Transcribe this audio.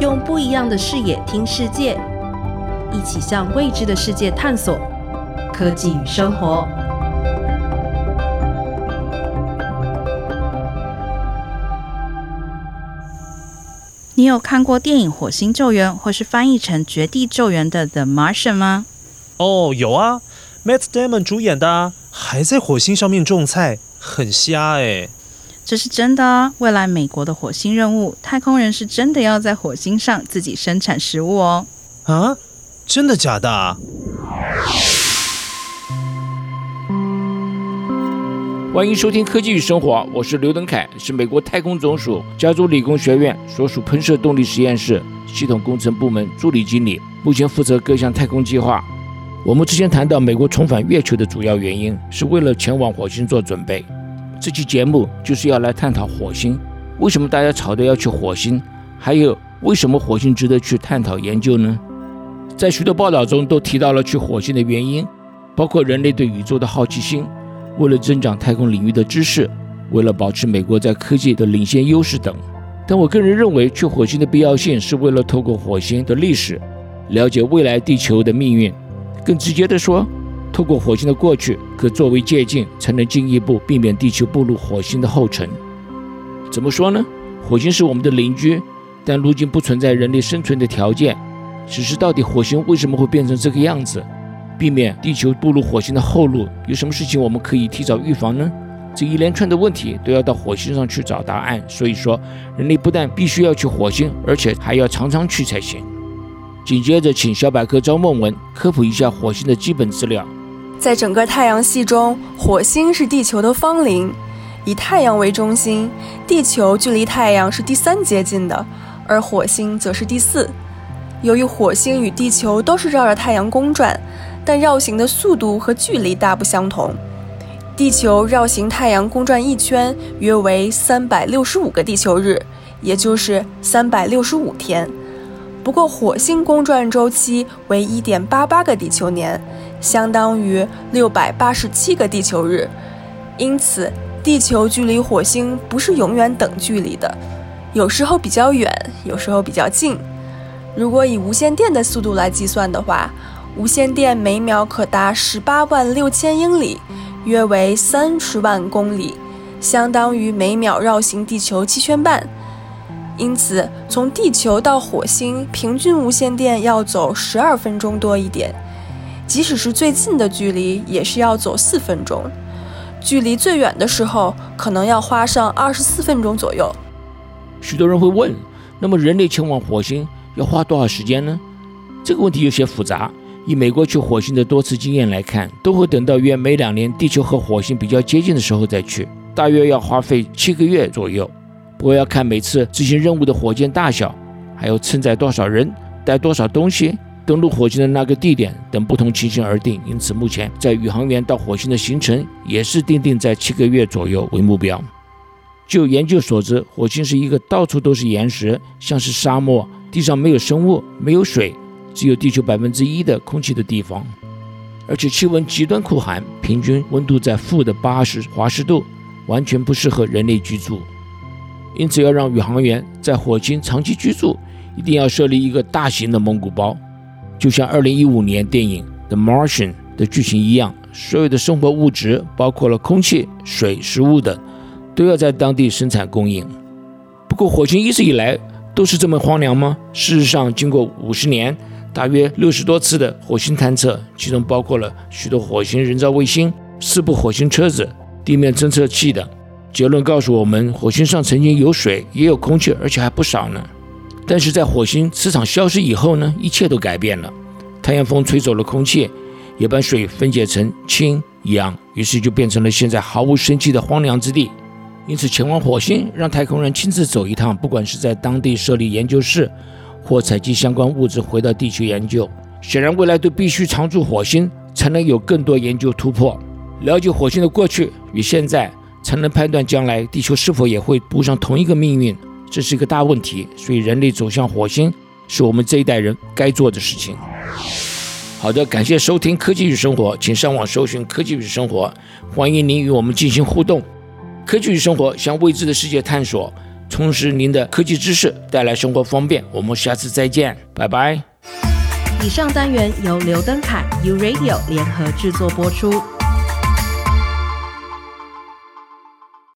用不一样的视野听世界，一起向未知的世界探索。科技与生活。你有看过电影《火星救援》或是翻译成《绝地救援》的《The Martian》吗？哦，有啊，Matt Damon 主演的啊，还在火星上面种菜，很瞎哎。这是真的啊！未来美国的火星任务，太空人是真的要在火星上自己生产食物哦。啊，真的假的啊？欢迎收听《科技与生活》，我是刘登凯，是美国太空总署加州理工学院所属喷射动力实验室系统工程部门助理经理，目前负责各项太空计划。我们之前谈到美国重返月球的主要原因，是为了前往火星做准备。这期节目就是要来探讨火星，为什么大家吵着要去火星，还有为什么火星值得去探讨研究呢？在许多报道中都提到了去火星的原因，包括人类对宇宙的好奇心，为了增长太空领域的知识，为了保持美国在科技的领先优势等。但我个人认为，去火星的必要性是为了透过火星的历史，了解未来地球的命运。更直接地说。透过火星的过去，可作为借鉴，才能进一步避免地球步入火星的后尘。怎么说呢？火星是我们的邻居，但如今不存在人类生存的条件。只是到底火星为什么会变成这个样子？避免地球步入火星的后路，有什么事情我们可以提早预防呢？这一连串的问题都要到火星上去找答案。所以说，人类不但必须要去火星，而且还要常常去才行。紧接着，请小百科招梦文科普一下火星的基本资料。在整个太阳系中，火星是地球的芳邻。以太阳为中心，地球距离太阳是第三接近的，而火星则是第四。由于火星与地球都是绕着太阳公转，但绕行的速度和距离大不相同。地球绕行太阳公转一圈约为三百六十五个地球日，也就是三百六十五天。不过，火星公转周期为一点八八个地球年。相当于六百八十七个地球日，因此地球距离火星不是永远等距离的，有时候比较远，有时候比较近。如果以无线电的速度来计算的话，无线电每秒可达十八万六千英里，约为三十万公里，相当于每秒绕行地球七圈半。因此，从地球到火星平均无线电要走十二分钟多一点。即使是最近的距离，也是要走四分钟；距离最远的时候，可能要花上二十四分钟左右。许多人会问：那么人类前往火星要花多少时间呢？这个问题有些复杂。以美国去火星的多次经验来看，都会等到约每两年地球和火星比较接近的时候再去，大约要花费七个月左右。不过要看每次执行任务的火箭大小，还有承载多少人、带多少东西。登陆火星的那个地点等不同情形而定，因此目前在宇航员到火星的行程也是定定在七个月左右为目标。就研究所知，火星是一个到处都是岩石，像是沙漠，地上没有生物，没有水，只有地球百分之一的空气的地方，而且气温极端酷寒，平均温度在负的八十华氏度，完全不适合人类居住。因此，要让宇航员在火星长期居住，一定要设立一个大型的蒙古包。就像2015年电影《The Martian》的剧情一样，所有的生活物质，包括了空气、水、食物等，都要在当地生产供应。不过，火星一直以来都是这么荒凉吗？事实上，经过五十年、大约六十多次的火星探测，其中包括了许多火星人造卫星、四部火星车子、地面侦测器等，结论告诉我们，火星上曾经有水，也有空气，而且还不少呢。但是在火星磁场消失以后呢，一切都改变了。太阳风吹走了空气，也把水分解成氢、氧，于是就变成了现在毫无生气的荒凉之地。因此，前往火星，让太空人亲自走一趟，不管是在当地设立研究室，或采集相关物质回到地球研究，显然未来都必须常驻火星，才能有更多研究突破。了解火星的过去与现在，才能判断将来地球是否也会步上同一个命运。这是一个大问题，所以人类走向火星是我们这一代人该做的事情。好的，感谢收听《科技与生活》，请上网搜寻《科技与生活》，欢迎您与我们进行互动。科技与生活向未知的世界探索，充实您的科技知识，带来生活方便。我们下次再见，拜拜。以上单元由刘登凯 U Radio 联合制作播出。